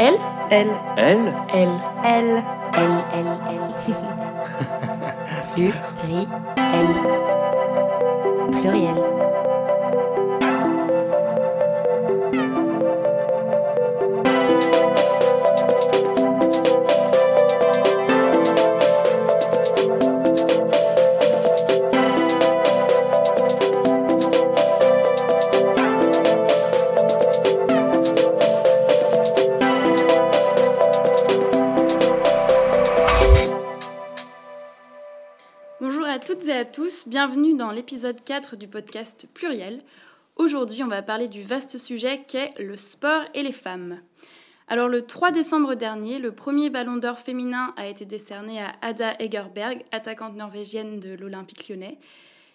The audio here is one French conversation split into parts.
L L. L L. L. L, L, L. Pluriel. Pluriel. Bienvenue dans l'épisode 4 du podcast Pluriel. Aujourd'hui, on va parler du vaste sujet qu'est le sport et les femmes. Alors le 3 décembre dernier, le premier ballon d'or féminin a été décerné à Ada Egerberg, attaquante norvégienne de l'Olympique lyonnais.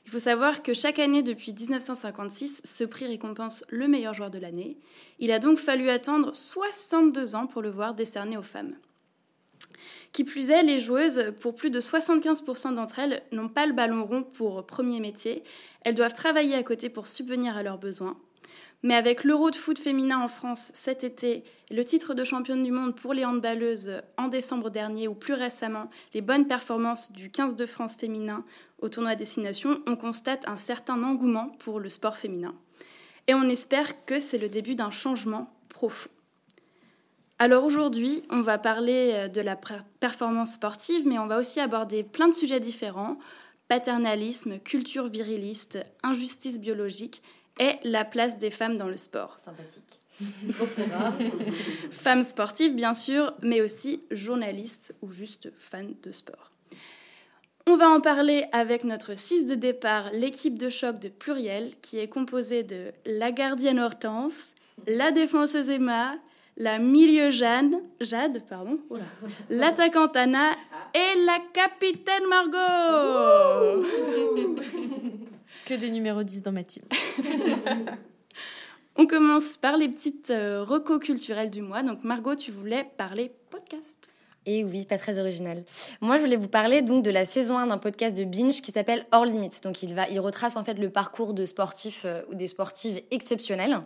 Il faut savoir que chaque année depuis 1956, ce prix récompense le meilleur joueur de l'année. Il a donc fallu attendre 62 ans pour le voir décerné aux femmes. Qui plus est, les joueuses, pour plus de 75% d'entre elles, n'ont pas le ballon rond pour premier métier. Elles doivent travailler à côté pour subvenir à leurs besoins. Mais avec l'Euro de foot féminin en France cet été, le titre de championne du monde pour les handballeuses en décembre dernier ou plus récemment les bonnes performances du 15 de France féminin au tournoi Destination, on constate un certain engouement pour le sport féminin. Et on espère que c'est le début d'un changement profond. Alors aujourd'hui, on va parler de la performance sportive, mais on va aussi aborder plein de sujets différents paternalisme, culture viriliste, injustice biologique et la place des femmes dans le sport. Sympathique. Femmes sportives, bien sûr, mais aussi journalistes ou juste fans de sport. On va en parler avec notre 6 de départ, l'équipe de choc de Pluriel, qui est composée de la gardienne Hortense, la défenseuse Emma, la milieu Jeanne, Jade, pardon, l'attaquante Anna et la capitaine Margot. Que des numéros 10 dans ma team. On commence par les petites euh, recos culturelles du mois. Donc Margot, tu voulais parler podcast. Et oui, pas très original. Moi, je voulais vous parler donc de la saison 1 d'un podcast de Binge qui s'appelle Hors Limite. Donc, il, va, il retrace en fait le parcours de sportifs euh, ou des sportives exceptionnels.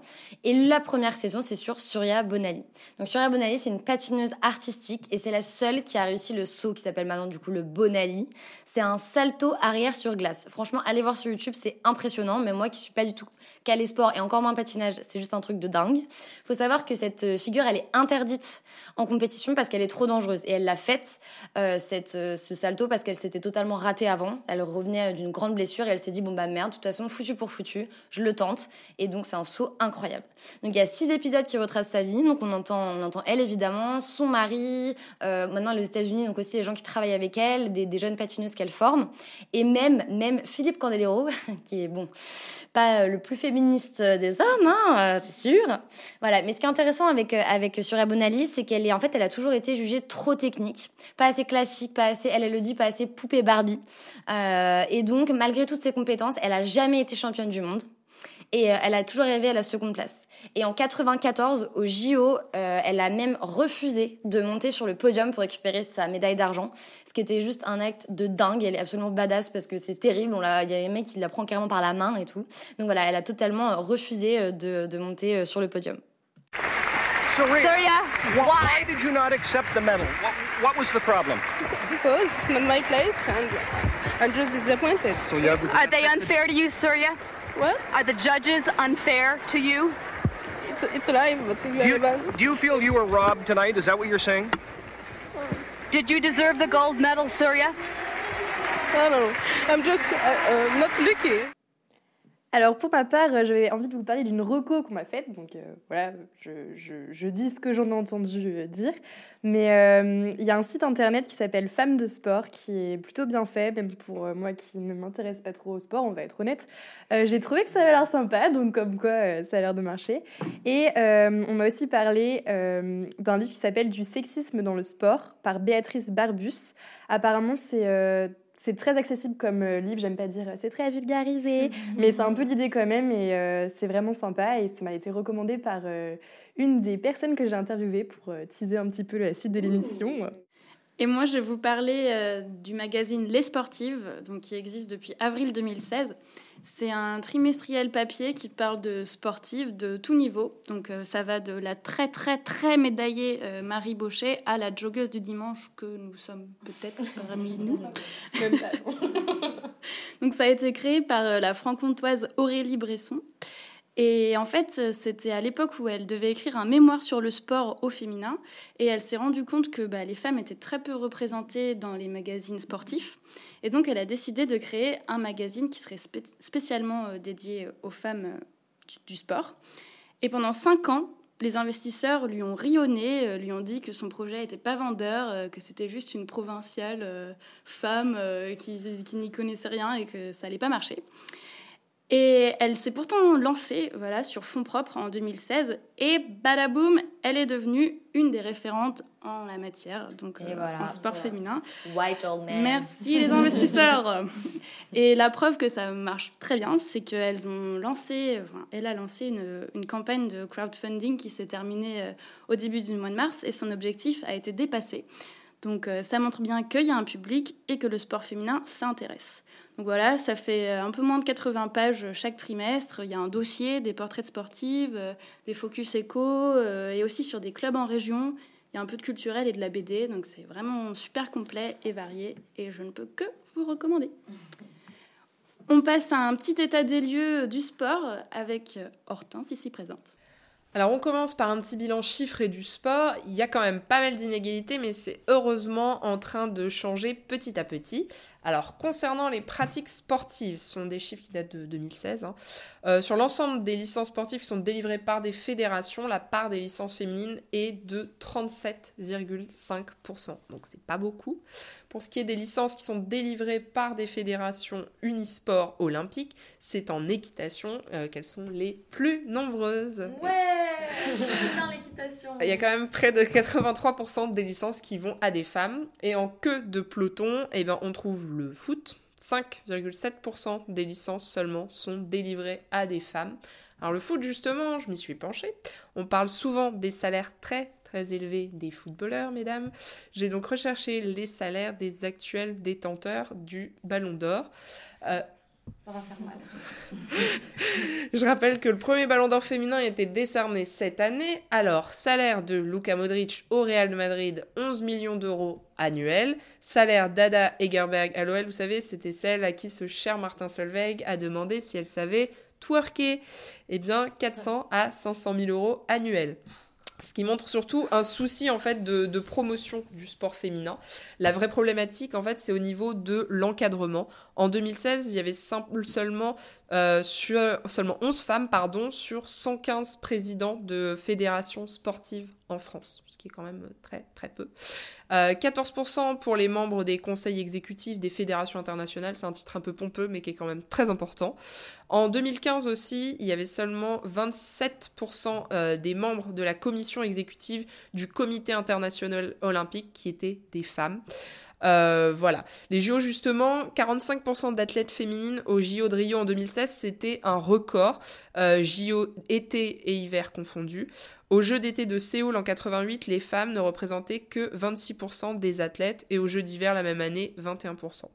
Et la première saison, c'est sur Surya Bonali. Donc, Surya Bonali, c'est une patineuse artistique et c'est la seule qui a réussi le saut qui s'appelle maintenant du coup le Bonali. C'est un salto arrière sur glace. Franchement, allez voir sur YouTube, c'est impressionnant. Mais moi qui suis pas du tout calé sport et encore moins patinage, c'est juste un truc de dingue. Faut savoir que cette figure, elle est interdite en compétition parce qu'elle est trop dangereuse et elle l'a faite, euh, cette, euh, ce salto, parce qu'elle s'était totalement ratée avant. Elle revenait d'une grande blessure et elle s'est dit bon bah merde, de toute façon, foutu pour foutu, je le tente. Et donc c'est un saut incroyable. Donc il y a six épisodes qui retracent sa vie. Donc on entend, on entend elle évidemment, son mari, euh, maintenant les États-Unis, donc aussi les gens qui travaillent avec elle, des, des jeunes patineuses qu'elle forme, et même même Philippe Candelero, qui est bon, pas le plus féministe des hommes, hein, c'est sûr. Voilà. Mais ce qui est intéressant avec avec Surya Bonali, c'est qu'elle est en fait, elle a toujours été jugée trop technique, pas assez classique, pas assez, elle, elle le dit, pas assez poupée Barbie. Euh, et donc, malgré toutes ses compétences, elle a jamais été championne du monde. Et euh, elle a toujours rêvé à la seconde place. Et en 94, au JO, euh, elle a même refusé de monter sur le podium pour récupérer sa médaille d'argent, ce qui était juste un acte de dingue. Elle est absolument badass parce que c'est terrible. Il y a un mec qui la prend carrément par la main et tout. Donc voilà, elle a totalement refusé de monter sur le podium. Surya, Surya, why, why? did you not accept the medal? What, what was the problem? Because it's not my place and I'm just disappointed. Are they unfair to you, Surya? What? Are the judges unfair to you? It's, it's alive, but you Do you, do you feel you were robbed tonight? Is that what you're saying? Did you deserve the gold medal, Surya? I don't know. I'm just uh, uh, not lucky. Alors pour ma part, euh, j'avais envie de vous parler d'une reco qu'on m'a faite. Donc euh, voilà, je, dis ce que j'en ai entendu euh, dire. Mais il y a un site internet qui s'appelle Femmes de Sport qui est plutôt bien fait, même pour moi qui ne m'intéresse pas trop au sport, on va être honnête. J'ai trouvé que ça avait l'air sympa, donc comme quoi ça a l'air de marcher. Et on m'a aussi parlé d'un livre qui s'appelle Du sexisme dans le sport par Béatrice Barbus. Apparemment, c'est c'est très accessible comme euh, livre, j'aime pas dire c'est très vulgarisé, mais c'est un peu l'idée quand même et euh, c'est vraiment sympa et ça m'a été recommandé par euh, une des personnes que j'ai interviewées pour teaser un petit peu la suite de l'émission. Et moi, je vais vous parler euh, du magazine Les Sportives, donc, qui existe depuis avril 2016. C'est un trimestriel papier qui parle de sportives de tout niveau. Donc euh, ça va de la très très très médaillée euh, Marie Baucher à la joggeuse du dimanche que nous sommes peut-être parmi nous. Donc ça a été créé par euh, la franc-comtoise Aurélie Bresson. Et en fait, c'était à l'époque où elle devait écrire un mémoire sur le sport au féminin. Et elle s'est rendue compte que bah, les femmes étaient très peu représentées dans les magazines sportifs. Et donc, elle a décidé de créer un magazine qui serait spécialement euh, dédié aux femmes euh, du, sport. Et pendant cinq ans, les investisseurs lui ont rionné, euh, lui ont dit que son projet n'était pas vendeur, que c'était juste une provinciale femme qui n'y connaissait rien et que ça n'allait pas marcher. Et elle s'est pourtant lancée voilà, sur fonds propres en 2016 et badaboum, elle est devenue une des référentes en la matière, donc euh, en sport féminin. White old man. Merci les investisseurs. et la preuve que ça marche très bien, c'est qu'elles ont lancé, enfin, elle a lancé une, une, campagne de crowdfunding qui s'est terminée euh, au début du mois de mars et son objectif a été dépassé. Donc euh, ça montre bien qu'il y a un public et que le sport féminin s'intéresse. Donc voilà, ça fait euh, un peu moins de 80 pages chaque trimestre. Il y a un dossier, des portraits de sportives, euh, des focus éco euh, et aussi sur des clubs en région. Il y a un peu de culturel et de la BD, donc c'est vraiment super complet et varié et je ne peux que vous recommander. On passe à un petit état des lieux du sport avec Hortense ici présente. Alors on commence par un petit bilan chiffré du sport. Il y a quand même pas mal d'inégalités, mais c'est heureusement en train de changer petit à petit. Alors, concernant les pratiques sportives, ce sont des chiffres qui datent de 2016. Hein. Euh, sur l'ensemble des licences sportives qui sont délivrées par des fédérations, la part des licences féminines est de 37,5%. Donc, c'est pas beaucoup. Pour ce qui est des licences qui sont délivrées par des fédérations unisport olympiques, c'est en équitation euh, qu'elles sont les plus nombreuses. Ouais, j'aime l'équitation. Il y a quand même près de 83% des licences qui vont à des femmes. Et en queue de peloton, eh ben, on trouve le foot. 5,7% des licences seulement sont délivrées à des femmes. Alors le foot justement, je m'y suis penchée. On parle souvent des salaires très très élevés des footballeurs, mesdames. J'ai donc recherché les salaires des actuels détenteurs du Ballon d'Or. Euh, ça va faire mal. Je rappelle que le premier ballon d'or féminin a été décerné cette année. Alors, salaire de Luka Modric au Real de Madrid, 11 millions d'euros annuels. Salaire d'Ada Egerberg à l'OL, vous savez, c'était celle à qui ce cher Martin Solveig a demandé si elle savait twerker. Eh bien, 400 à 500 000 euros annuels. Ce qui montre surtout un souci en fait de, promotion du sport féminin. La vraie problématique en fait c'est au niveau de l'encadrement. En 2016 il y avait seulement, euh, seulement 11 femmes pardon, sur 115 présidents de fédérations sportives en France, ce qui est quand même très très peu. 14% euh, pour les membres des conseils exécutifs des fédérations internationales, c'est un titre un peu pompeux mais qui est quand même très important. En 2015 aussi, il y avait seulement 27% euh, des membres de la commission exécutive du comité international olympique qui étaient des femmes. Euh, voilà. Les JO, justement, 45% d'athlètes féminines au JO de Rio en 2016, c'était un record. JO été et hiver confondus. Aux Jeux d'été de Séoul en 88, les femmes ne représentaient que 26% des athlètes et aux Jeux d'hiver la même année, 21%.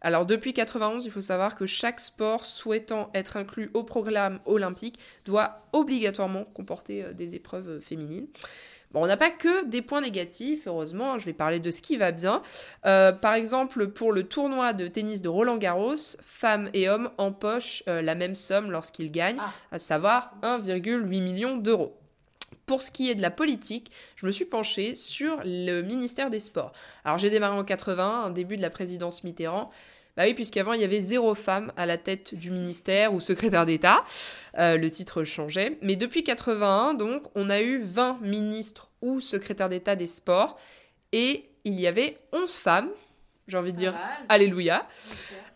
Alors depuis 91, il faut savoir que chaque sport souhaitant être inclus au programme olympique doit obligatoirement comporter euh, des épreuves euh, féminines. Bon, on n'a pas que des points négatifs, heureusement, hein, je vais parler de ce qui va bien. Euh, par exemple, pour le tournoi de tennis de Roland Garros, femmes et hommes empochent la même somme lorsqu'ils gagnent, ah. à savoir 1,8 million d'euros. Pour ce qui est de la politique, je me suis penchée sur le ministère des Sports. Alors j'ai démarré en 80, un début de la présidence Mitterrand. Bah oui, puisqu'avant il y avait zéro femme à la tête du ministère ou secrétaire d'État. Euh, le titre changeait. Mais depuis 81, donc, on a eu 20 ministres ou secrétaires d'État des sports. Et il y avait 11 femmes. J'ai envie de dire Alléluia.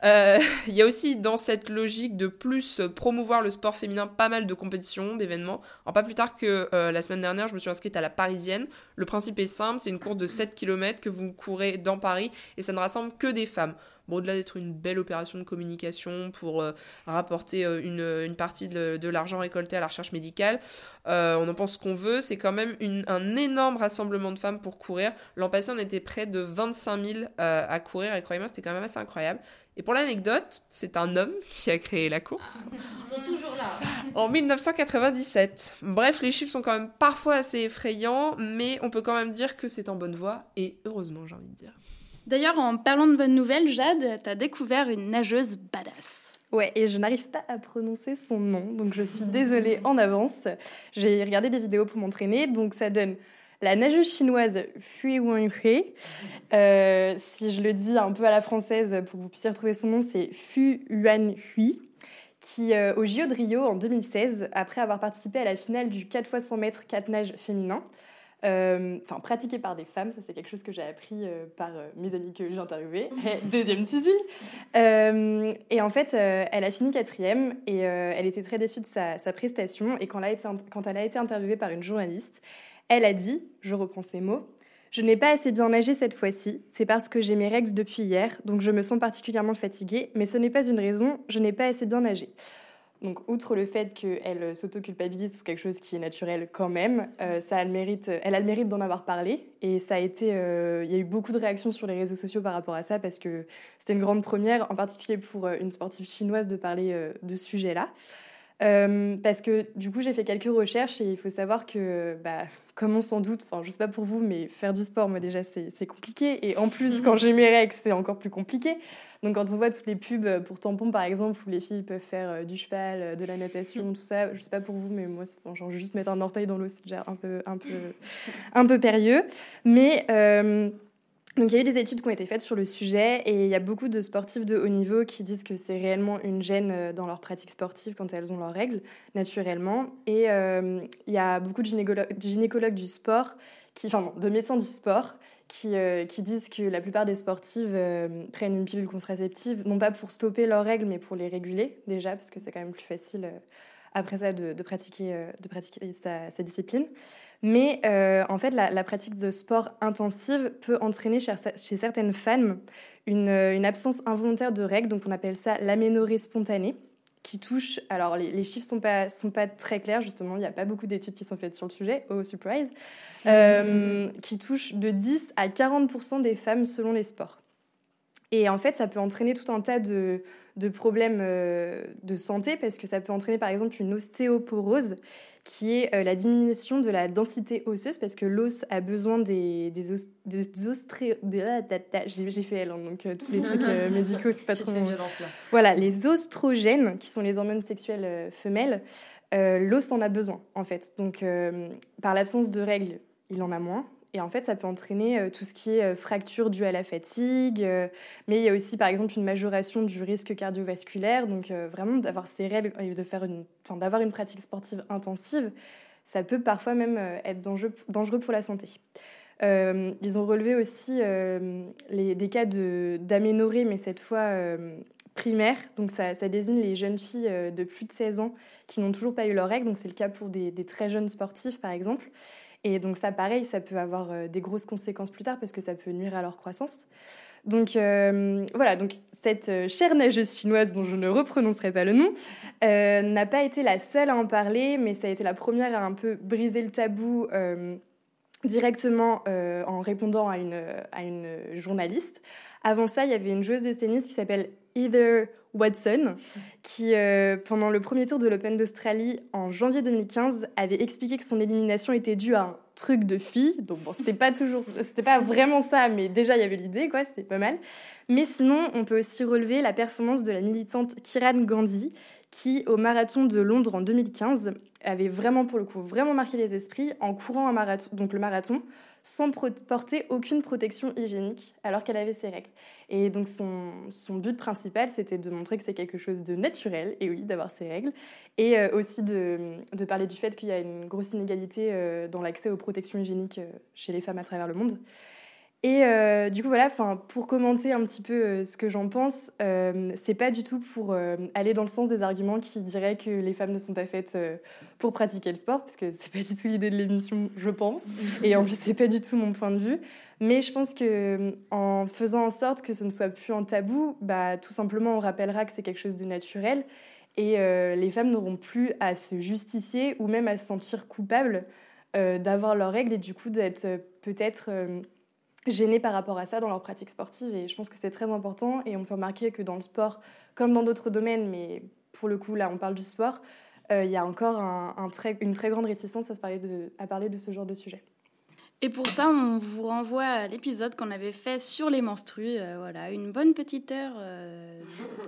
Euh, il y a aussi dans cette logique de plus promouvoir le sport féminin pas mal de compétitions, d'événements. Alors pas plus tard que euh, la semaine dernière, je me suis inscrite à la Parisienne. Le principe est simple, c'est une course de 7 km que vous courez dans Paris et ça ne rassemble que des femmes. Bon, au-delà d'être une belle opération de communication pour euh, rapporter euh, une, une, partie de, de l'argent récolté à la recherche médicale, euh, on en pense qu'on veut. C'est quand même une, un énorme rassemblement de femmes pour courir. L'an passé, on était près de 25 000 à courir et croyez-moi, c'était quand même assez incroyable. Et pour l'anecdote, c'est un homme qui a créé la course. Ils sont toujours là. En 1997. Bref, les chiffres sont quand même parfois assez effrayants, mais on peut quand même dire que c'est en bonne voie, et heureusement, j'ai envie de dire. D'ailleurs, en parlant de bonnes nouvelles, Jade, t'as découvert une nageuse badass. Ouais, et je n'arrive pas à prononcer son nom, donc je suis désolée en avance. J'ai regardé des vidéos pour m'entraîner, donc ça donne la nageuse chinoise Fui Wenhui. Euh, si je le dis un peu à la française pour que vous puissiez retrouver son nom, c'est Fu Yuan Hui qui, euh, au JO de Rio en 2016, après avoir participé à la finale du 4 x 100 mètres 4 nages féminin, enfin pratiqué par des femmes, ça c'est quelque chose que j'ai appris euh, par euh, mes amis que j'ai interviewés. Deuxième teasing. Euh, et en fait, euh, elle a fini quatrième et euh, elle était très déçue de sa, sa prestation. Et quand elle, a été, quand elle a été interviewée par une journaliste, elle a dit, je reprends ses mots, je n'ai pas assez bien nagé cette fois-ci, c'est parce que j'ai mes règles depuis hier, donc je me sens particulièrement fatiguée, mais ce n'est pas une raison, je n'ai pas assez bien nagé. Donc, outre le fait qu'elle s'auto-culpabilise pour quelque chose qui est naturel quand même, euh, ça a le mérite, elle a le mérite d'en avoir parlé. Et ça a été, euh, il y a eu beaucoup de réactions sur les réseaux sociaux par rapport à ça parce que c'était une grande première, en particulier pour euh, une sportive chinoise, de parler de ce sujet-là. Parce que du coup, j'ai fait quelques recherches et il faut savoir que, bah, comme on s'en doute, enfin, je sais pas pour vous, mais faire du sport, moi déjà, c'est compliqué. Et en plus, quand j'ai mes règles, c'est encore plus compliqué. Donc, quand on voit toutes les pubs pour tampons, par exemple, où les filles peuvent faire euh, du cheval, euh, de la natation, tout ça, je sais pas pour vous, mais moi, bon, genre, juste mettre un orteil dans l'eau, c'est déjà un peu, un peu, un peu périlleux. Mais. Euh, donc il y a eu des études qui ont été faites sur le sujet et il y a beaucoup de sportifs de haut niveau qui disent que c'est réellement une gêne dans leur pratique sportive quand elles ont leurs règles, naturellement. Et il y a beaucoup de gynécologues, du sport, enfin de médecins du sport, qui, euh, qui, disent que la plupart des sportives euh, prennent une pilule contraceptive, non pas pour stopper leurs règles, mais pour les réguler déjà, parce que c'est quand même plus facile euh, après ça de, pratiquer, de pratiquer sa, discipline. Mais en fait, la, pratique de sport intensive peut entraîner chez, chez certaines femmes une, une, absence involontaire de règles, donc on appelle ça l'aménorrhée spontanée, qui touche. Alors, les, les chiffres ne sont pas, sont pas très clairs, justement, il n'y a pas beaucoup d'études qui sont faites sur le sujet, oh surprise, euh, qui touche de 10 à 40% des femmes selon les sports. Et en fait, ça peut entraîner tout un tas de, de problèmes euh, de santé, parce que ça peut entraîner par exemple une ostéoporose, qui est euh, la diminution de la densité osseuse, parce que l'os a besoin des, des, os, des ostré... J'ai fait elle, hein, donc euh, tous les trucs euh, médicaux, c'est pas trop... violence, là. Voilà, les oestrogènes, qui sont les hormones sexuelles femelles, l'os en a besoin, en fait. Donc, par l'absence de règles, il en a moins. Et en fait, ça peut entraîner euh, tout ce qui est euh, fracture due à la fatigue, euh, mais il y a aussi, par exemple, une majoration du risque cardiovasculaire. Donc, vraiment, d'avoir ces règles de faire une, d'avoir une pratique sportive intensive, ça peut parfois même être dangereux, pour la santé. Ils ont relevé aussi des cas d'aménorrhée, mais cette fois euh, primaire. Donc ça, ça, désigne les jeunes filles de plus de 16 ans qui n'ont toujours pas eu leurs règles. Donc c'est le cas pour des, des, très jeunes sportifs, par exemple. Et donc ça, pareil, ça peut avoir des grosses conséquences plus tard parce que ça peut nuire à leur croissance. Donc euh, voilà, donc cette euh, chère nageuse chinoise dont je ne reprononcerai pas le nom euh, n'a pas été la seule à en parler, mais ça a été la première à un peu briser le tabou directement en répondant à une, à une journaliste. Avant ça, il y avait une joueuse de tennis qui s'appelle Heather Watson, qui, euh, pendant le premier tour de l'Open d'Australie en janvier 2015, avait expliqué que son élimination était due à un truc de fille. Donc bon, c'était pas toujours, c'était pas vraiment ça, mais déjà il y avait l'idée, quoi, c'était pas mal. Mais sinon, on peut aussi relever la performance de la militante Kiran Gandhi, qui, au marathon de Londres en 2015, avait vraiment, pour le coup, vraiment marqué les esprits en courant donc le marathon, sans porter aucune protection hygiénique alors qu'elle avait ses règles. Et donc son, son but principal, c'était de montrer que c'est quelque chose de naturel, et oui, d'avoir ses règles, et euh, aussi de, de, parler du fait qu'il y a une grosse inégalité euh, dans l'accès aux protections hygiéniques euh, chez les femmes à travers le monde. Et euh, du coup, voilà, pour commenter un petit peu euh, ce que j'en pense, euh, c'est pas du tout pour aller dans le sens des arguments qui diraient que les femmes ne sont pas faites pour pratiquer le sport, parce que c'est pas du tout l'idée de l'émission, je pense. Et en plus, c'est pas du tout mon point de vue. Mais je pense que en faisant en sorte que ce ne soit plus un tabou, bah, tout simplement, on rappellera que c'est quelque chose de naturel. Et les femmes n'auront plus à se justifier ou même à se sentir coupables d'avoir leurs règles et du coup d'être peut-être gênés par rapport à ça dans leur pratique sportive. Et je pense que c'est très important. Et on peut remarquer que dans le sport, comme dans d'autres domaines, mais pour le coup, là, on parle du sport, euh, il y a encore un, très, une très grande réticence à, se parler de, à parler de ce genre de sujet. Et pour ça, on vous renvoie à l'épisode qu'on avait fait sur les menstrues. Euh, voilà, une bonne petite heure euh,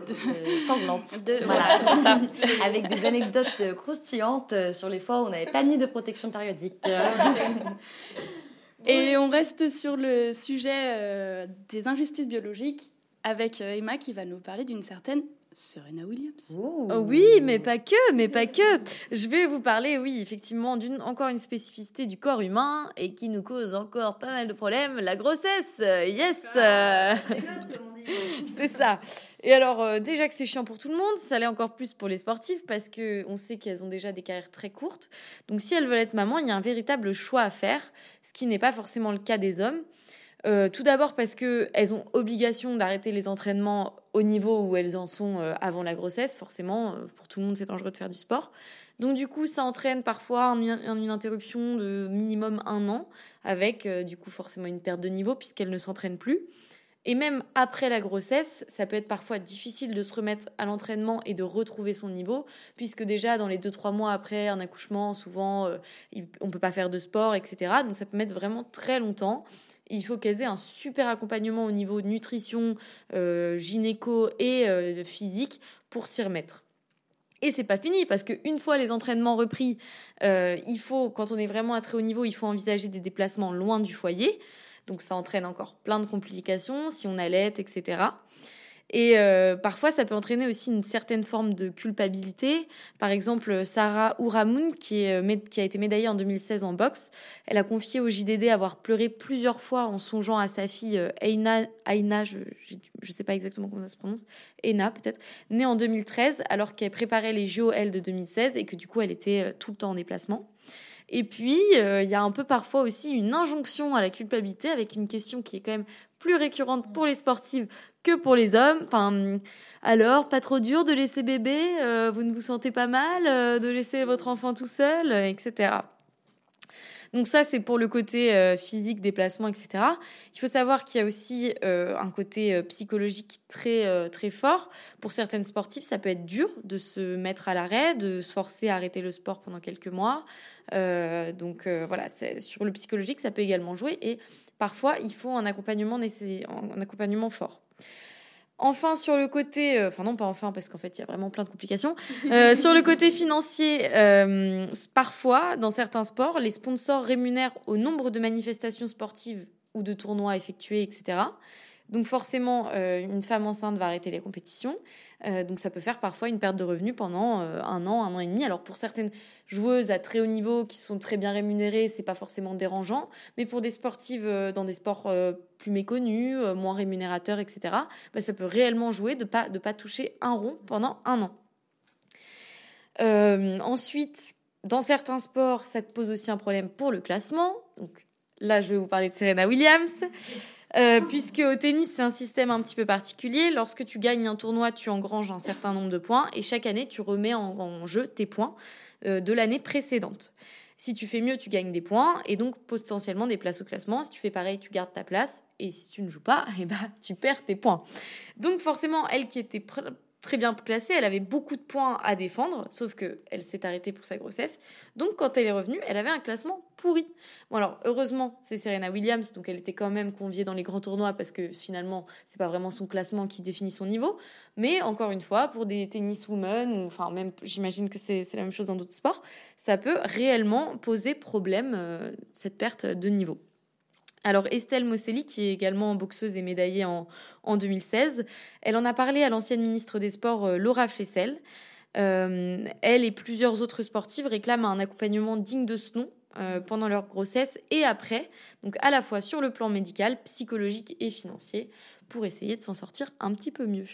de... sanglante. De... Voilà, ça. Avec des anecdotes croustillantes sur les fois où on n'avait pas mis de protection périodique. Et on reste sur le sujet euh, des injustices biologiques avec euh, Emma qui va nous parler d'une certaine Serena Williams. Oh oui, mais pas que, mais pas que. Je vais vous parler, oui, effectivement, d'une encore une spécificité du corps humain et qui nous cause encore pas mal de problèmes, la grossesse. Yes. c'est ça. Et alors, euh, déjà que c'est chiant pour tout le monde, ça l'est encore plus pour les sportifs parce que on sait qu'elles ont déjà des carrières très courtes. Donc, si elles veulent être maman, il y a un véritable choix à faire, ce qui n'est pas forcément le cas des hommes. Euh, tout d'abord parce qu'elles ont obligation d'arrêter les entraînements au niveau où elles en sont euh, avant la grossesse. Forcément, pour tout le monde, c'est dangereux de faire du sport. Donc du coup, ça entraîne parfois une interruption de minimum un an, avec du coup forcément une perte de niveau puisqu'elles ne s'entraînent plus. Et même après la grossesse, ça peut être parfois difficile de se remettre à l'entraînement et de retrouver son niveau, puisque déjà dans les 2-3 mois après un accouchement, souvent euh, on ne peut pas faire de sport, etc. Donc ça peut mettre vraiment très longtemps. Il faut qu'elles aient un super accompagnement au niveau nutrition, euh, gynéco et euh, physique pour s'y remettre. Et c'est pas fini parce qu'une fois les entraînements repris, il faut, quand on est vraiment à très haut niveau, il faut envisager des déplacements loin du foyer. Donc ça entraîne encore plein de complications si on allait, etc. Et euh, parfois, ça peut entraîner aussi une certaine forme de culpabilité. Par exemple, Sarah Ouramoun, qui, euh, a été médaillée en 2016 en boxe, elle a confié au JDD avoir pleuré plusieurs fois en songeant à sa fille euh, Aina, Aina je ne sais pas exactement comment ça se prononce, Aina peut-être, née en 2013, alors qu'elle préparait les JO, elle, de 2016, et que du coup, elle était tout le temps en déplacement. Et puis, euh, il y a un peu parfois aussi une injonction à la culpabilité avec une question qui est quand même plus récurrente pour les sportives que pour les hommes. Enfin, alors, pas trop dur de laisser bébé? Euh, Vous ne vous sentez pas mal euh, de laisser votre enfant tout seul, etc. Donc ça, c'est pour le côté euh, physique, déplacement, etc. Il faut savoir qu'il y a aussi euh, un côté euh, psychologique très, fort. Pour certaines sportives, ça peut être dur de se mettre à l'arrêt, de se forcer à arrêter le sport pendant quelques mois. donc voilà, sur le psychologique, ça peut également jouer. Et parfois, il faut un accompagnement, un accompagnement fort. Enfin, sur le côté, euh, non pas enfin parce qu'en fait il y a vraiment plein de complications. Euh, sur le côté financier, euh, parfois dans certains sports, les sponsors rémunèrent au nombre de manifestations sportives ou de tournois effectués, etc. Donc forcément, euh, une femme enceinte va arrêter les compétitions. Euh, donc ça peut faire parfois une perte de revenus pendant euh, un an, un an et demi. Alors pour certaines joueuses à très haut niveau qui sont très bien rémunérées, c'est pas forcément dérangeant. Mais pour des sportives dans des sports plus méconnus, moins rémunérateurs, etc., bah, ça peut réellement jouer de pas de pas toucher un rond pendant un an. ensuite, dans certains sports, ça pose aussi un problème pour le classement. Donc là, je vais vous parler de Serena Williams. Euh, puisque au tennis, c'est un système un petit peu particulier. Lorsque tu gagnes un tournoi, tu engranges un certain nombre de points et chaque année, tu remets en, jeu tes points euh, de l'année précédente. Si tu fais mieux, tu gagnes des points et donc potentiellement des places au classement. Si tu fais pareil, tu gardes ta place. Et si tu ne joues pas, eh ben, tu perds tes points. Donc forcément, elle qui était très bien classée, elle avait beaucoup de points à défendre, sauf que elle s'est arrêtée pour sa grossesse. Donc quand elle est revenue, elle avait un classement pourri. Bon alors heureusement, c'est Serena Williams, donc elle était quand même conviée dans les grands tournois parce que finalement, c'est pas vraiment son classement qui définit son niveau, mais encore une fois, pour des tenniswomen ou enfin même j'imagine que c'est la même chose dans d'autres sports, ça peut réellement poser problème euh, cette perte de niveau. Alors Estelle Mosselli, qui est également boxeuse et médaillée en, 2016, elle en a parlé à l'ancienne ministre des Sports euh, Laura Flessel. Euh, elle et plusieurs autres sportives réclament un accompagnement digne de ce nom euh, pendant leur grossesse et après, donc à la fois sur le plan médical, psychologique et financier, pour essayer de s'en sortir un petit peu mieux.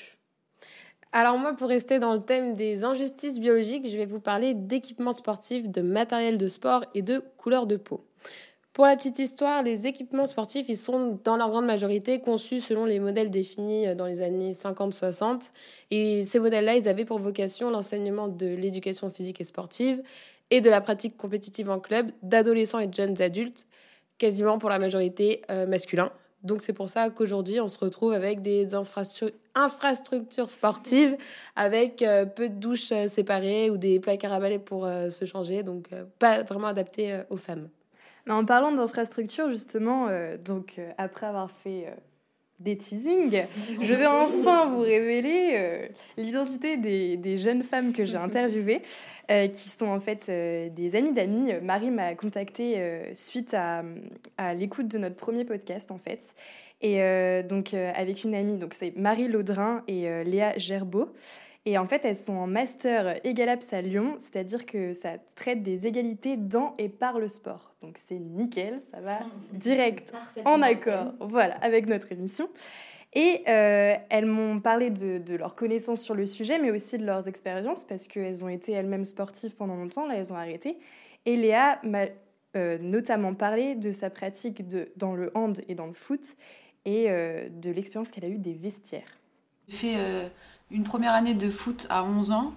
Alors moi, pour rester dans le thème des injustices biologiques, je vais vous parler d'équipements sportifs, de matériel de sport et de couleur de peau. Pour la petite histoire, les équipements sportifs, ils sont dans leur grande majorité conçus selon les modèles définis euh, dans les années 50-60. Et ces modèles-là, ils avaient pour vocation l'enseignement de l'éducation physique et sportive et de la pratique compétitive en club d'adolescents et de jeunes adultes, quasiment pour la majorité euh, masculins. Donc c'est pour ça qu'aujourd'hui, on se retrouve avec des infrastructures sportives, avec euh, peu de douches séparées ou des placards à balai pour se changer, donc pas vraiment adapté aux femmes. En parlant d'infrastructures, justement, donc après avoir fait des teasings, je vais enfin vous révéler l'identité des, des, jeunes femmes que j'ai interviewées. Euh, qui sont en fait euh, des amis d'amis. Marie m'a contactée euh, suite à, à l'écoute de notre premier podcast en fait. Et donc avec une amie, donc c'est Marie Laudrin et Léa Gerbeau. Et en fait, elles sont en master Egalaps à Lyon, c'est-à-dire que ça traite des égalités dans et par le sport. Donc c'est nickel, ça va direct en accord voilà, avec notre émission. Et euh, elles m'ont parlé de, de leurs connaissances sur le sujet, mais aussi de leurs expériences, parce qu'elles ont été elles-mêmes sportives pendant longtemps, là elles ont arrêté. Et Léa m'a euh, notamment parlé de sa pratique de, dans le hand et dans le foot, et euh, de l'expérience qu'elle a eue des vestiaires. J'ai fait une première année de foot à 11 ans,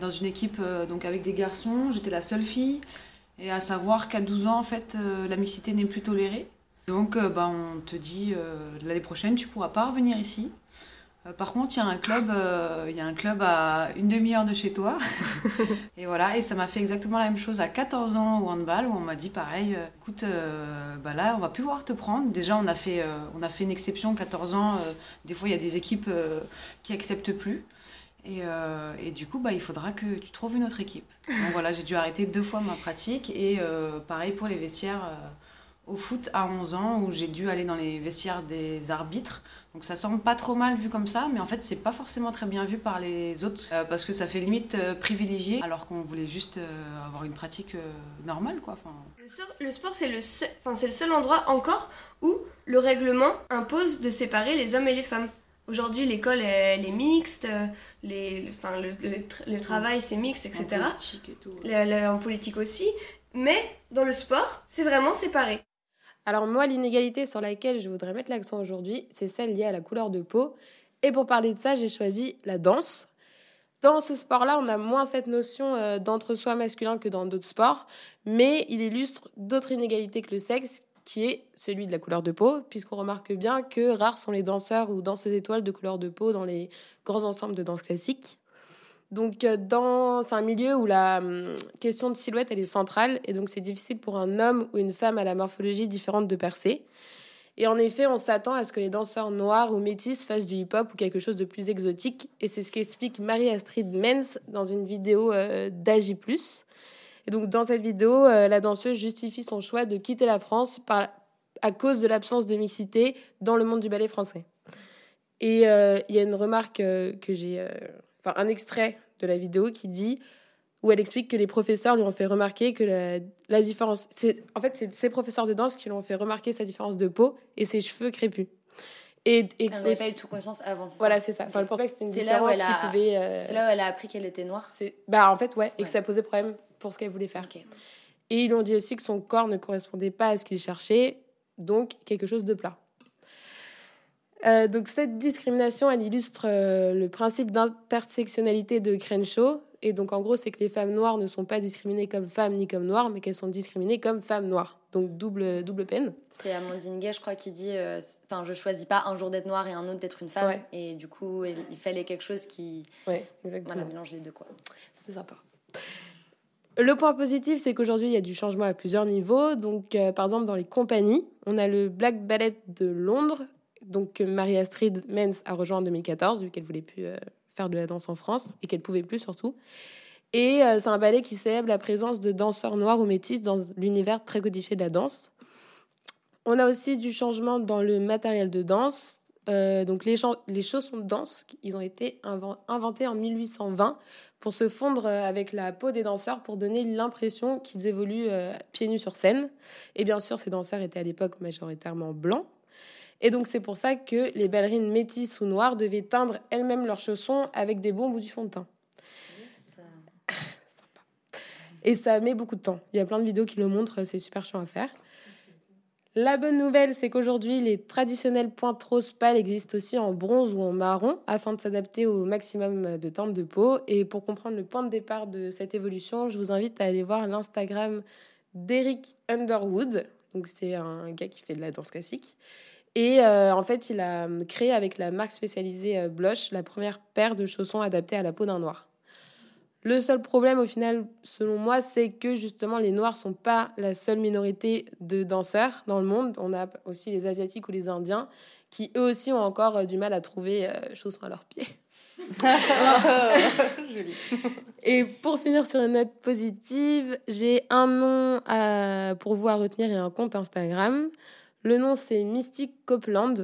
dans une équipe donc avec des garçons, j'étais la seule fille, et à savoir qu'à 12 ans, en fait, la mixité n'est plus tolérée. Donc, euh, bah, on te dit euh, l'année prochaine, tu pourras pas revenir ici. Euh, par contre, il y a un club, il y a un club à une demi-heure de chez toi. et voilà, et ça m'a fait exactement la même chose à 14 ans au handball où on m'a dit pareil, écoute, bah là, on va plus pouvoir te prendre. Déjà, on a fait, on a fait une exception, 14 ans. des fois, il y a des équipes qui acceptent plus. Et, et, du coup, bah, il faudra que tu trouves une autre équipe. Donc voilà, j'ai dû arrêter deux fois ma pratique. Et pareil pour les vestiaires au foot à 11 ans où j'ai dû aller dans les vestiaires des arbitres. Donc ça semble pas trop mal vu comme ça, mais en fait c'est pas forcément très bien vu par les autres euh, parce que ça fait limite euh, privilégié alors qu'on voulait juste euh, avoir une pratique normale quoi. Enfin... Le, sport c'est le, seul, le seul endroit encore où le règlement impose de séparer les hommes et les femmes. Aujourd'hui l'école elle, est mixte, les, enfin, le, le, travail c'est mixte, etc. En politique, et tout. en politique aussi, mais dans le sport c'est vraiment séparé. Alors moi, l'inégalité sur laquelle je voudrais mettre l'accent aujourd'hui, c'est celle liée à la couleur de peau. Et pour parler de ça, j'ai choisi la danse. Dans ce sport-là, on a moins cette notion euh, d'entre-soi masculin que dans d'autres sports, mais il illustre d'autres inégalités que le sexe, qui est celui de la couleur de peau, puisqu'on remarque bien que rares sont les danseurs ou danseuses étoiles de couleur de peau dans les grands ensembles de danse classique. Donc, euh, dans, un milieu où la hum, question de silhouette, elle est centrale. Et donc, c'est difficile pour un homme ou une femme à la morphologie différente de percer. Et en effet, on s'attend à ce que les danseurs noirs ou métis fassent du hip-hop ou quelque chose de plus exotique. Et c'est ce qu'explique Marie-Astrid Menz dans une vidéo euh. Et donc, dans cette vidéo, euh, la danseuse justifie son choix de quitter la France par, à cause de l'absence de mixité dans le monde du ballet français. Et il y a une remarque que j'ai un extrait de la vidéo qui dit où elle explique que les professeurs lui ont fait remarquer que la, la différence. C'est, en fait, c'est ces professeurs de danse qui lui ont fait remarquer sa différence de peau et ses cheveux crépus. Et, et elle n'avait pas eu tout conscience avant. Voilà, c'est ça. Enfin, elle pensait que c'était une différence qui pouvait. Euh, c'est là où elle a appris qu'elle était noire. C'est... Bah, en fait, ouais, et que ça posait problème pour ce qu'elle voulait faire. Et ils lui ont dit aussi que son corps ne correspondait pas à ce qu'il cherchait, donc quelque chose de plat. Euh, donc cette discrimination, elle illustre euh, le principe d'intersectionnalité de Crenshaw. Et donc en gros, c'est que les femmes noires ne sont pas discriminées comme femmes ni comme noires, mais qu'elles sont discriminées comme femmes noires. Donc double, double peine. C'est Amandine Gay, je crois, qui dit euh, Enfin, je choisis pas un jour d'être noire et un autre d'être une femme. Et du coup, il fallait quelque chose qui ouais, exactement. Voilà, mélange les deux. quoi. C'est sympa. Le point positif, c'est qu'aujourd'hui, il y a du changement à plusieurs niveaux. Donc, par exemple, dans les compagnies, on a le Black Ballet de Londres donc Marie-Astrid Menz a rejoint en 2014, vu qu'elle voulait plus euh, faire de la danse en France et qu'elle pouvait plus surtout. Et euh, c'est un ballet qui célèbre la présence de danseurs noirs ou métis dans l'univers très codifié de la danse. On a aussi du changement dans le matériel de danse. Euh, donc les, les chaussons de danse, ils ont été inventés en 1820 pour se fondre avec la peau des danseurs pour donner l'impression qu'ils évoluent pieds nus sur scène. Et bien sûr, ces danseurs étaient à l'époque majoritairement blancs. Et donc c'est pour ça que les ballerines métisses ou noires devaient teindre elles-mêmes leurs chaussons avec des bons bouts du fond de teint. Et ça met beaucoup de temps. Il y a plein de vidéos qui le montrent, c'est super chiant à faire. La bonne nouvelle, c'est qu'aujourd'hui, les traditionnelles pointes rose pâles existent aussi en bronze ou en marron afin de s'adapter au maximum de teintes de peau. Et pour comprendre le point de départ de cette évolution, je vous invite à aller voir l'Instagram d'Eric Underwood. Donc, c'est un gars qui fait de la danse classique. Et euh, en fait, il a créé avec la marque spécialisée euh, Blush la première paire de chaussons adaptés à la peau d'un noir. Le seul problème, au final, selon moi, c'est que justement, les Noirs sont pas la seule minorité de danseurs dans le monde. On a aussi les Asiatiques ou les Indiens qui, eux aussi, ont encore euh, du mal à trouver euh, chaussons à leurs pieds. et pour finir sur une note positive, j'ai un nom à, pour vous à retenir et un compte Instagram. Le nom, c'est Mystic Copeland.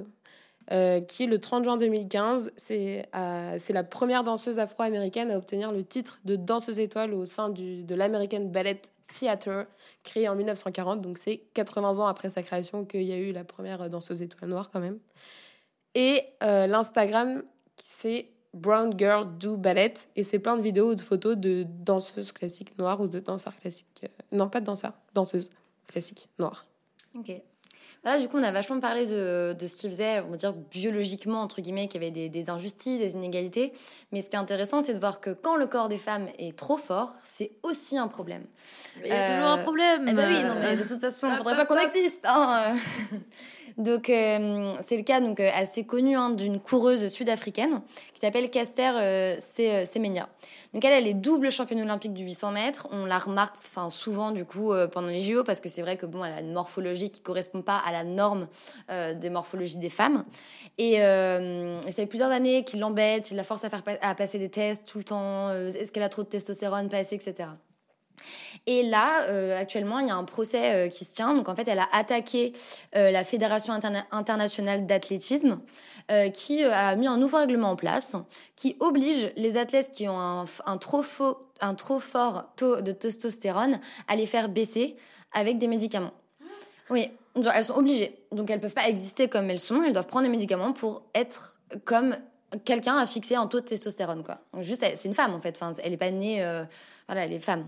Euh, qui, le 30 juin 2015, c'est la première danseuse afro-américaine à obtenir le titre de danseuse étoile au sein de l'American Ballet Theatre, créé en 1940. Donc, c'est 80 ans après sa création qu'il y a eu la première danseuse étoile noire, quand même. Et euh, l'Instagram, c'est Brown Girl Do Ballet. Et c'est plein de vidéos ou de photos de danseuses classiques noires ou de danseurs classiques. Euh, non, pas de danseurs, danseuses classiques noires. Ok. Voilà, du coup, on a vachement parlé de, de ce qu'il faisait, on va dire biologiquement, entre guillemets, qu'il y avait des, injustices, des inégalités. Mais ce qui est intéressant, c'est de voir que quand le corps des femmes est trop fort, c'est aussi un problème. Il y a toujours un problème. Eh ben oui, non, mais de toute façon, il ne faudrait pas qu'on existe. Hein. Donc, euh, c'est le cas donc, euh, assez connu hein, d'une coureuse sud-africaine qui s'appelle Caster euh, Semenya. Donc, elle, est double championne olympique du 800 mètres. On la remarque souvent, du coup, pendant les JO parce que c'est vrai que bon, elle a une morphologie qui correspond pas à la norme des morphologies des femmes. Et, ça fait plusieurs années qu'il l'embête, il la force à, faire à passer des tests tout le temps. Est-ce qu'elle a trop de testostérone, pas assez, etc. Et là, euh, actuellement, il y a un procès euh, qui se tient. Donc, en fait, elle a attaqué euh, la Fédération internationale d'athlétisme, qui a mis un nouveau règlement en place, qui oblige les athlètes qui ont un, trop, fort taux de testostérone à les faire baisser avec des médicaments. Oui, elles sont obligées. Donc, elles peuvent pas exister comme elles sont. Elles doivent prendre des médicaments pour être comme quelqu'un a fixé un taux de testostérone, quoi. juste, c'est une femme, en fait. Enfin, elle n'est pas née voilà, les femmes.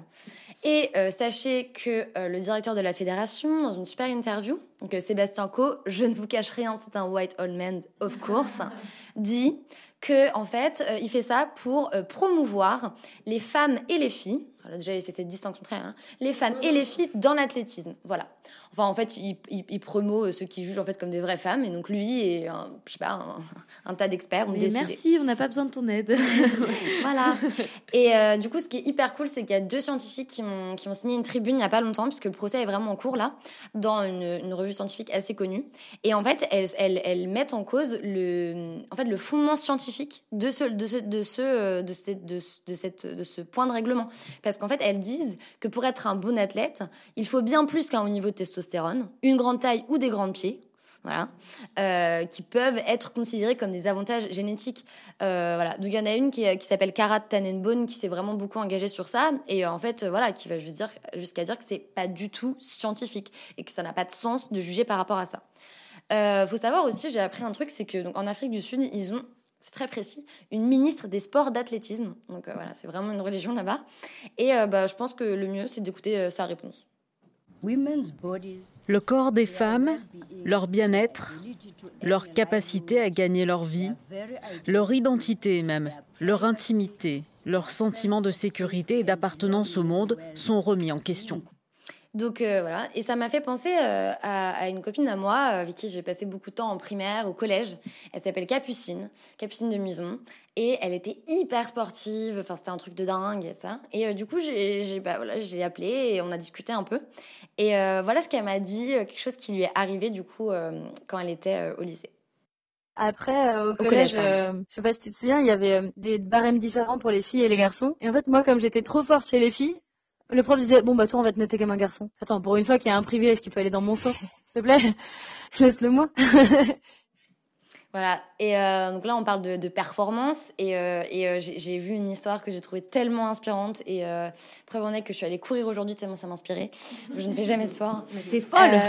Et euh, sachez que euh, le directeur de la fédération, dans une super interview, donc euh, Sébastien Co, je ne vous cache rien, c'est un white old man, of course, dit que en fait, il fait ça pour promouvoir les femmes et les filles. Alors déjà, il fait cette distinction très, hein, les femmes et les filles dans l'athlétisme. Voilà. Enfin, en fait, il, il, promeut ceux qui jugent en fait comme des vraies femmes, et donc lui et un, je sais pas, un, tas d'experts Merci, on n'a pas besoin de ton aide. voilà. Et du coup, ce qui est hyper cool, c'est qu'il y a deux scientifiques qui ont, qui ont signé une tribune il n'y a pas longtemps, puisque le procès est vraiment en cours là, dans une, une revue scientifique assez connue. Et en fait, elles, elles, elles, mettent en cause le, en fait, le fondement scientifique de ce, de ce, de ce, de cette, de, de, cette, de ce point de règlement. Parce qu'en fait, elles disent que pour être un bon athlète, il faut bien plus qu'un haut niveau de testostérone, une grande taille ou des grands pieds voilà, euh, qui peuvent être considérés comme des avantages génétiques. Euh, voilà. Donc il y en a une qui, qui s'appelle Karat Tannenbaum qui s'est vraiment beaucoup engagée sur ça et euh, en fait voilà qui va dire jusqu'à dire que c'est pas du tout scientifique et que ça n'a pas de sens de juger par rapport à ça. Euh, faut savoir aussi, j'ai appris un truc, c'est que donc en Afrique du Sud ils ont c'est très précis, une ministre des sports d'athlétisme. Donc voilà, c'est vraiment une religion là-bas. Et bah, je pense que le mieux, c'est d'écouter sa réponse. Le corps des femmes, leur bien-être, leur capacité à gagner leur vie, leur identité même, leur intimité, leur sentiment de sécurité et d'appartenance au monde sont remis en question. Donc euh, voilà, et ça m'a fait penser euh, à, une copine à moi euh, avec qui j'ai passé beaucoup de temps en primaire, au collège. Elle s'appelle Capucine, Capucine de Muson, et elle était hyper sportive. Enfin, c'était un truc de dingue et ça. Et du coup, j'ai bah, voilà, j'ai appelé et on a discuté un peu. Et voilà ce qu'elle m'a dit, quelque chose qui lui est arrivé du coup quand elle était au lycée. Après, au, collège, je sais pas si tu te souviens, il y avait des barèmes différents pour les filles et les garçons. Et en fait, moi, comme j'étais trop forte chez les filles, le prof disait bon bah toi on va te noter comme un garçon. Attends pour une fois qu'il y a un privilège qui peut aller dans mon sens, s'il te plaît, laisse-le moi. Voilà, et euh, donc là on parle de, de performance et, euh, et euh, j'ai vu une histoire que j'ai trouvée tellement inspirante et euh, preuve en est que je suis allée courir aujourd'hui tellement ça m'inspirait. Je ne fais jamais de sport. Mais t'es folle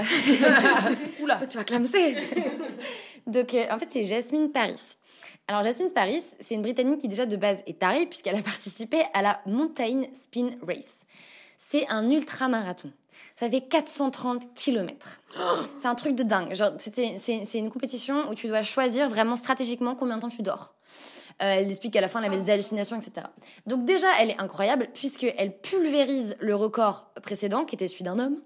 Oula, tu vas clamser Donc euh, en fait c'est Jasmine Paris. Alors Jasmine Paris, c'est une Britannique qui déjà de base est tarée puisqu'elle a participé à la Mountain Spin Race. C'est un ultra-marathon. Ça fait 430 km. C'est un truc de dingue. C'est c'est une compétition où tu dois choisir vraiment stratégiquement combien de temps tu dors. Euh, elle explique qu'à la fin, elle avait des hallucinations, etc. Donc déjà, elle est incroyable puisqu'elle pulvérise le record précédent, qui était celui d'un homme.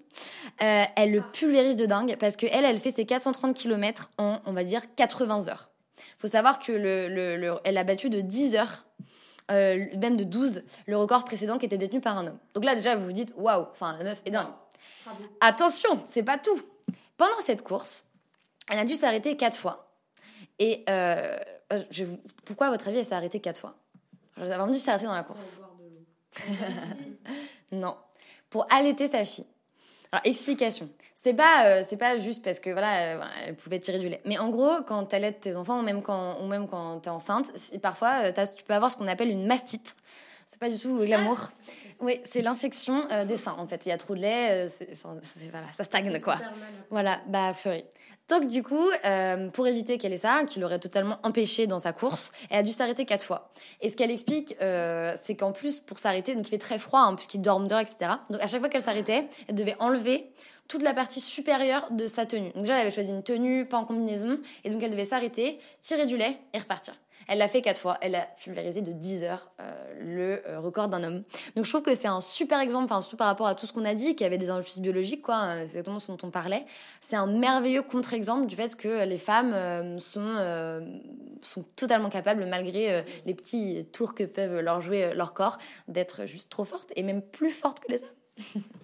Euh, elle le pulvérise de dingue parce qu'elle, elle fait ses 430 km en, on va dire, 80 heures. Faut savoir que le, le- le- elle a battu de 10 heures, euh, même de 12, le record précédent qui était détenu par un homme. Donc là, déjà, vous vous dites, waouh, enfin, la meuf est dingue. Attention, c'est pas tout. Pendant cette course, elle a dû s'arrêter quatre fois. Et euh, je, pourquoi, à votre avis, elle s'est arrêtée quatre fois? Elle a vraiment dû s'arrêter dans la course. non, pour allaiter sa fille. Alors, explication. C'est pas, euh, c'est pas juste parce que voilà, euh, voilà, elle pouvait tirer du lait. Mais en gros, quand tu allaites tes enfants, ou même quand, ou même quand t'es enceinte, parfois euh, tu peux avoir ce qu'on appelle une mastite. C'est pas du tout glamour. Oui, c'est l'infection des seins en fait. Il y a trop de lait, c'est- voilà, ça stagne quoi. Voilà, bah purée. Donc du coup, euh, pour éviter qu'elle ait ça, qui l'aurait totalement empêchée dans sa course, elle a dû s'arrêter quatre fois. Et ce qu'elle explique, euh, c'est qu'en plus, pour s'arrêter, donc il fait très froid, hein, puisqu'il dorment dehors, etc. Donc à chaque fois qu'elle s'arrêtait, elle devait enlever toute la partie supérieure de sa tenue. Donc déjà, elle avait choisi une tenue, pas en combinaison, et donc elle devait s'arrêter, tirer du lait et repartir. Elle l'a fait quatre fois. Elle a pulvérisé de 10 heures euh, le euh, record d'un homme. Donc je trouve que c'est un super exemple, enfin, surtout par rapport à tout ce qu'on a dit, qu'il y avait des injustices biologiques, quoi. euh, C'est exactement ce dont on parlait. C'est un merveilleux contre-exemple du fait que les femmes euh, sont, sont totalement capables, malgré les petits tours que peuvent leur jouer leur corps, d'être juste trop fortes et même plus fortes que les hommes.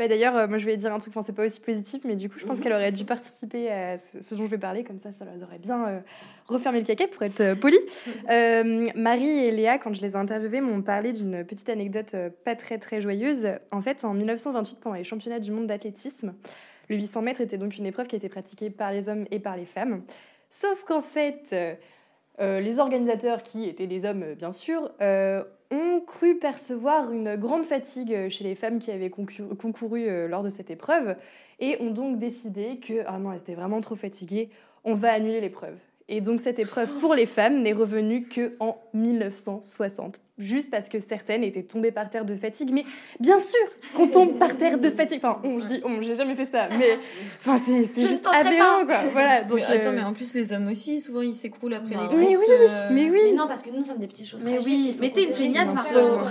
Bah D'ailleurs, euh, moi je voulais dire un truc, enfin, c'est pas aussi positif, mais du coup je pense qu'elle aurait dû participer à ce, ce dont je vais parler, comme ça ça leur aurait bien euh, refermé le caquet pour être euh, poli. Euh, Marie et Léa, quand je les ai interviewées, m'ont parlé d'une petite anecdote pas très très joyeuse. En fait, en 1928, pendant les championnats du monde d'athlétisme, le 800 mètres était donc une épreuve qui était pratiquée par les hommes et par les femmes. Sauf qu'en fait, les organisateurs, qui étaient des hommes bien sûr, ont cru percevoir une grande fatigue chez les femmes qui avaient concouru euh, lors de cette épreuve et ont donc décidé que, ah non, elles étaient vraiment trop fatiguées, on va annuler l'épreuve. Et donc cette épreuve pour les femmes n'est revenue que en 1960, juste parce que certaines étaient tombées par terre de fatigue. Mais bien sûr qu'on tombe par terre de fatigue. Enfin, on, je dis, on, j'ai jamais fait ça, mais enfin, c'est, juste aberrant, quoi. Voilà. Donc, Mais attends, euh, mais en plus, les hommes aussi, souvent, ils s'écroulent après Bah les Mais courses, oui, euh, mais oui. Mais non, parce que nous sommes des petits choses Mais oui, mais t'es une feignasse, Margot.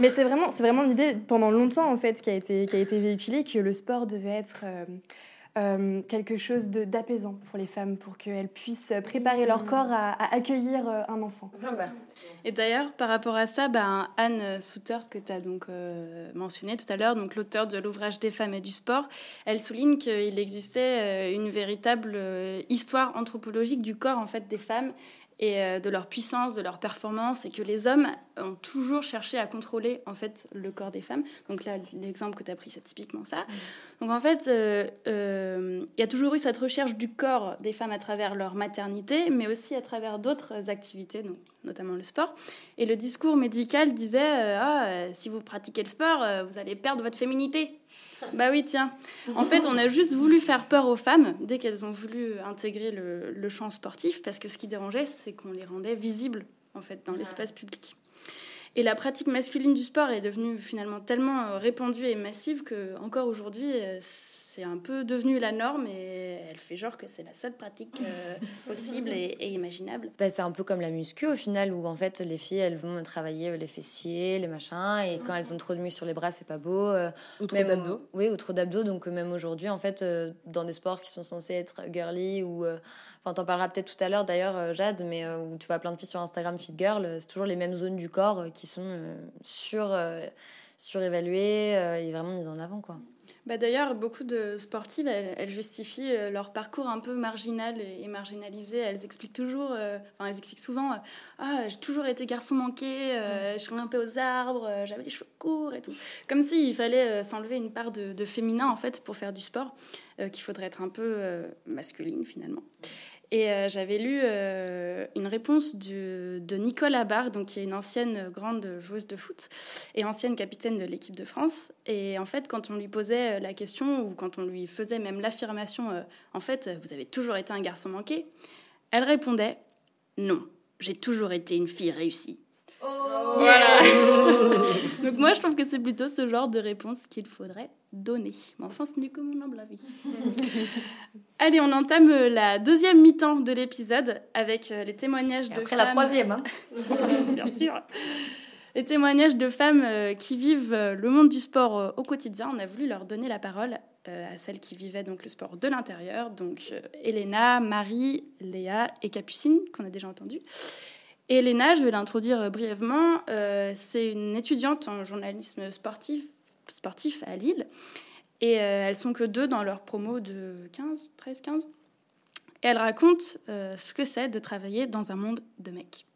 Mais c'est vraiment, c'est vraiment l'idée pendant longtemps en fait qui a été, qui a été véhiculée que le sport devait être euh, euh, quelque chose de d'apaisant pour les femmes, pour qu'elles puissent préparer leur corps à, à accueillir euh, un enfant. Et d'ailleurs, par rapport à ça, ben, Anne Souter, que tu as donc euh, mentionné tout à l'heure, donc l'auteur de l'ouvrage des femmes et du sport, elle souligne qu'il existait une véritable histoire anthropologique du corps en fait des femmes et euh, de leur puissance, de leur performance, et que les hommes ont toujours cherché à contrôler en fait le corps des femmes. Donc là, l'exemple que tu as pris, c'est typiquement ça. Donc en fait, euh, euh, il y a toujours eu cette recherche du corps des femmes à travers leur maternité, mais aussi à travers d'autres activités, donc notamment le sport. Et le discours médical disait euh, ah, euh, si vous pratiquez le sport, euh, vous allez perdre votre féminité. bah oui, tiens. En fait, on a juste voulu faire peur aux femmes dès qu'elles ont voulu intégrer le, le champ sportif, parce que ce qui dérangeait, c'est qu'on les rendait visibles en fait dans l'espace public. Et la pratique masculine du sport est devenue finalement tellement répandue et massive que encore aujourd'hui, c'est un peu devenu la norme et elle fait genre que c'est la seule pratique euh, possible et, et imaginable. Bah, c'est un peu comme la muscu au final, où en fait les filles elles vont travailler euh, les fessiers, les machins, et quand elles ont trop de muscles sur les bras, c'est pas beau. euh, Ou trop d'abdos. Oui, ou trop d'abdos. Donc même aujourd'hui, en fait, euh, dans des sports qui sont censés être girly, ou. euh, Enfin, t'en parleras peut-être tout à l'heure d'ailleurs, Jade, mais euh, où tu vois plein de filles sur Instagram fit girl, c'est toujours les mêmes zones du corps euh, qui sont euh, sur, euh, surévaluées euh, et vraiment mises en avant, quoi. Bah D'ailleurs, beaucoup de sportives, elles, elles justifient euh, leur parcours un peu marginal et, marginalisé. Elles expliquent toujours, euh, enfin, elles expliquent souvent euh, Ah, j'ai toujours été garçon manqué, euh, je grimpais aux arbres, j'avais les cheveux courts et tout. Comme s'il fallait s'enlever une part de, de féminin, en fait, pour faire du sport, qu'il faudrait être un peu masculine, finalement. Et euh, j'avais lu euh, une réponse de Nicole Abar, donc, qui est une ancienne grande joueuse de foot et ancienne capitaine de l'équipe de France. Et en fait, quand on lui posait la question, ou quand on lui faisait même l'affirmation, en fait, vous avez toujours été un garçon manqué, elle répondait non, j'ai toujours été une fille réussie. Oh. voilà. Donc moi, je trouve que c'est plutôt ce genre de réponse qu'il faudrait donner. Mais enfin, ce n'est que mon humble avis. Allez, on entame la deuxième mi-temps de l'épisode avec euh, les témoignages de après femmes... la troisième, hein. Bien sûr. Les témoignages de femmes euh, qui vivent euh, le monde du sport au quotidien. On a voulu leur donner la parole à celles qui vivaient donc le sport de l'intérieur, donc Elena, Marie, Léa et Capucine, qu'on a déjà entendu. Elena, je vais l'introduire brièvement, c'est une étudiante en journalisme sportif sportifs à Lille. Et euh, elles sont que deux dans leur promo de 15, 13, 15. Et elles racontent euh, ce que c'est de travailler dans un monde de mecs.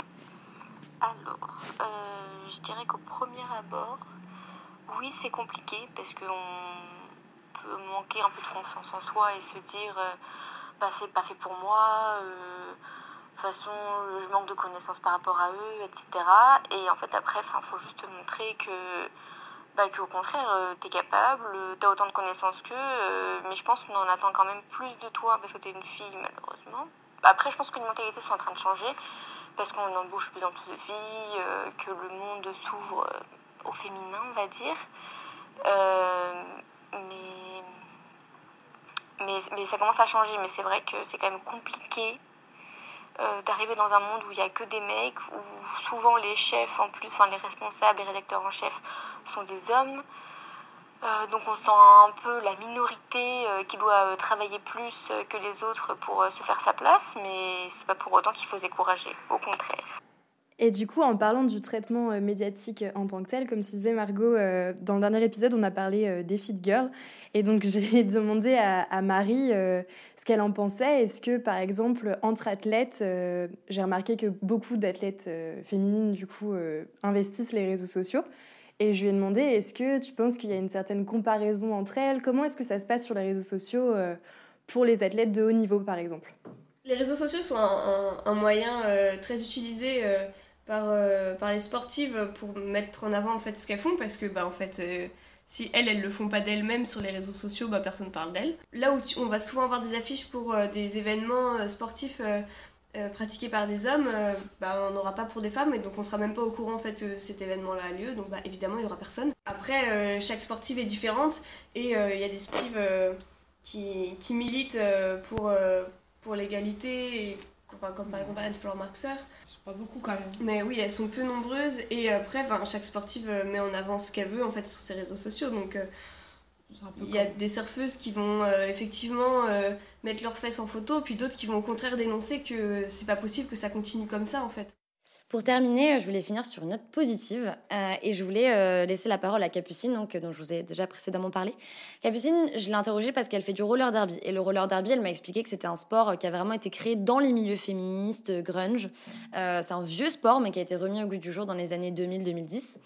Alors, euh, je dirais qu'au premier abord, oui, c'est compliqué parce qu'on peut manquer un peu de confiance en soi et se dire, bah, c'est pas fait pour moi, toute façon, je manque de connaissances par rapport à eux, etc. Et en fait, après, il faut juste montrer que bah, qu'au contraire, euh, tu es capable, euh, tu as autant de connaissances qu'eux, euh, mais je pense qu'on en attend quand même plus de toi parce que tu es une fille, malheureusement. Après, je pense que les mentalités sont en train de changer parce qu'on embauche de plus en plus de filles, que le monde s'ouvre au féminin, on va dire. mais, mais, mais ça commence à changer, mais c'est vrai que c'est quand même compliqué d'arriver dans un monde où il n'y a que des mecs, où souvent les chefs en plus, enfin les responsables, les rédacteurs en chef sont des hommes. Euh, donc on sent un peu la minorité euh, qui doit euh, travailler plus que les autres pour se faire sa place, mais c'est pas pour autant qu'il faut se décourager, au contraire. Et du coup, en parlant du traitement médiatique en tant que tel, comme disait Margot, dans le dernier épisode, on a parlé des Fit Girls. Et donc, j'ai demandé à, Marie ce qu'elle en pensait. Est-ce que, par exemple, entre athlètes, j'ai remarqué que beaucoup d'athlètes féminines, du coup, investissent les réseaux sociaux. Et je lui ai demandé, est-ce que tu penses qu'il y a une certaine comparaison entre elles? Comment est-ce que ça se passe sur les réseaux sociaux euh, pour les athlètes de haut niveau, par exemple? Les réseaux sociaux sont un, moyen euh, très utilisé euh, par, les sportives pour mettre en avant en fait, ce qu'elles font, parce que bah, en fait, si elles, elles le font pas d'elles-mêmes sur les réseaux sociaux, bah, personne parle d'elles. Là où on va souvent avoir des affiches pour des événements sportifs euh, pratiqué par des hommes, euh, bah, on n'aura pas pour des femmes et donc on sera même pas au courant en fait que cet événement-là a lieu. Donc bah, évidemment il y aura personne. Après euh, chaque sportive est différente et il y a des sportives qui, qui, militent pour, pour l'égalité comme par exemple Anne-Fleur Marxer. Pas beaucoup quand même. Mais oui, elles sont peu nombreuses et après chaque sportive met en avant ce qu'elle veut en fait sur ses réseaux sociaux. Donc il y a des surfeuses qui vont euh, effectivement euh, mettre leurs fesses en photo, puis d'autres qui vont au contraire dénoncer que c'est pas possible que ça continue comme ça en fait. Pour terminer, je voulais finir sur une note positive euh, et je voulais laisser la parole à Capucine, dont je vous ai déjà précédemment parlé. Capucine, je l'ai interrogée parce qu'elle fait du roller derby. Et le roller derby, elle m'a expliqué que c'était un sport qui a vraiment été créé dans les milieux féministes, grunge. c'est un vieux sport, mais qui a été remis au goût du jour dans les années 2000-2010.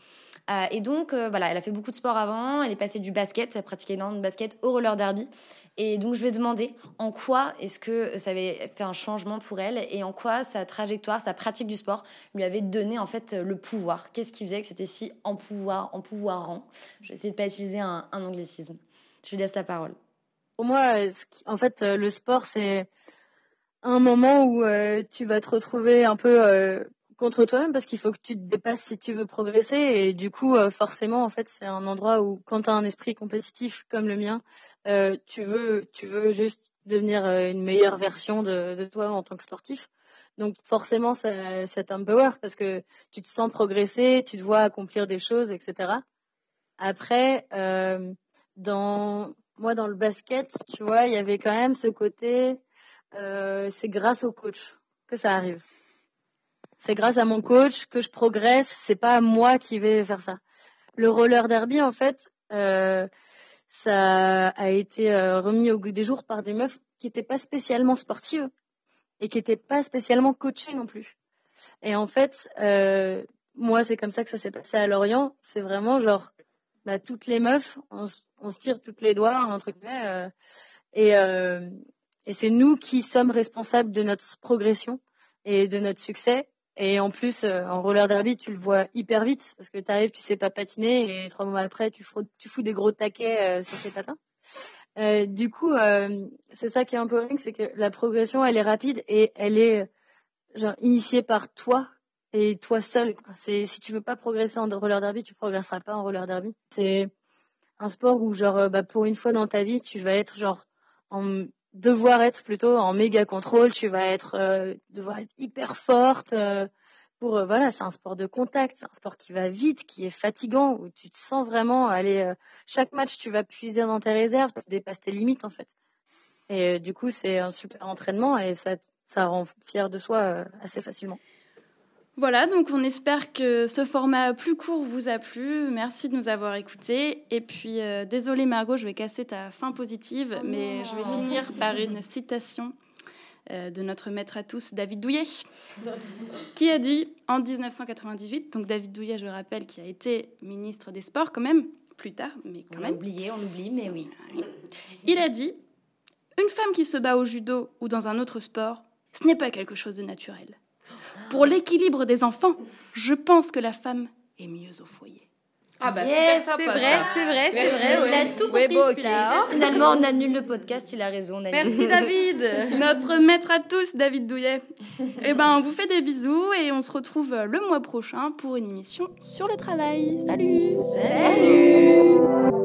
Euh, et donc, euh, voilà, elle a fait beaucoup de sport avant. Elle est passée du basket, elle a pratiqué énormément de basket au roller derby. Et donc, je lui ai demandé en quoi est-ce que ça avait fait un changement pour elle et en quoi sa trajectoire, sa pratique du sport lui avait donné en fait le pouvoir. Qu'est-ce qui faisait que c'était si en pouvoir, en pouvoirant Je vais essayer de pas utiliser un, anglicisme. Je lui laisse la parole. Pour moi, en fait, le sport, c'est un moment où euh, tu vas te retrouver un peu contre toi-même parce qu'il faut que tu te dépasses si tu veux progresser et du coup euh, forcément en fait c'est un endroit où quand tu as un esprit compétitif comme le mien euh, tu veux tu veux juste devenir euh, une meilleure version de, de, toi en tant que sportif donc forcément ça, ça t'empower parce que tu te sens progresser tu te vois accomplir des choses etc après dans moi dans le basket tu vois il y avait quand même ce côté c'est grâce au coach que ça arrive c'est grâce à mon coach que je progresse. C'est pas moi qui vais faire ça. Le roller derby, en fait, euh, ça a été euh, remis au goût des jours par des meufs qui n'étaient pas spécialement sportives et qui n'étaient pas spécialement coachées non plus. Et en fait, euh, moi, c'est comme ça que ça s'est passé à Lorient. C'est vraiment genre, bah, toutes les meufs, on, se tire toutes les doigts, entre guillemets. et et c'est nous qui sommes responsables de notre progression et de notre succès. Et en plus, euh, en roller derby, tu le vois hyper vite parce que tu arrives, tu sais pas patiner et trois mois après, tu, fous des gros taquets euh, sur tes patins. Euh, du coup, euh, c'est ça qui est un peu ring, c'est que la progression, elle est rapide et elle est genre initiée par toi et toi seul. C'est si tu veux pas progresser en roller derby, tu progresseras pas en roller derby. C'est un sport où genre bah, pour une fois dans ta vie, tu vas être genre en devoir être plutôt en méga contrôle, tu vas être euh, devoir être hyper forte euh, pour euh, voilà, c'est un sport de contact, c'est un sport qui va vite, qui est fatigant où tu te sens vraiment aller chaque match tu vas puiser dans tes réserves, tu dépasses tes limites en fait. Et du coup, c'est un super entraînement et ça ça rend fier de soi assez facilement. Voilà, donc on espère que ce format plus court vous a plu. Merci de nous avoir écoutés. Et puis, euh, désolé Margot, je vais casser ta fin positive, Oh mais je vais finir par une citation euh, de notre maître à tous, David Douillet, qui a dit en 1998, donc David Douillet, je le rappelle, qui a été ministre des Sports quand même, plus tard, mais quand On même. oublié, on l'oublie, mais oui. Il a dit Une femme qui se bat au judo ou dans un autre sport, ce n'est pas quelque chose de naturel. Pour l'équilibre des enfants, je pense que la femme est mieux au foyer. Ah bah Yes, c'est vrai, ça. c'est vrai, c'est vrai. Il a tout Ouais, compris, bon. Finalement, on annule le podcast, il a raison. on annule. Merci David Notre maître à tous, David Douillet. Eh ben, on vous fait des bisous et on se retrouve le mois prochain pour une émission sur le travail. Salut Salut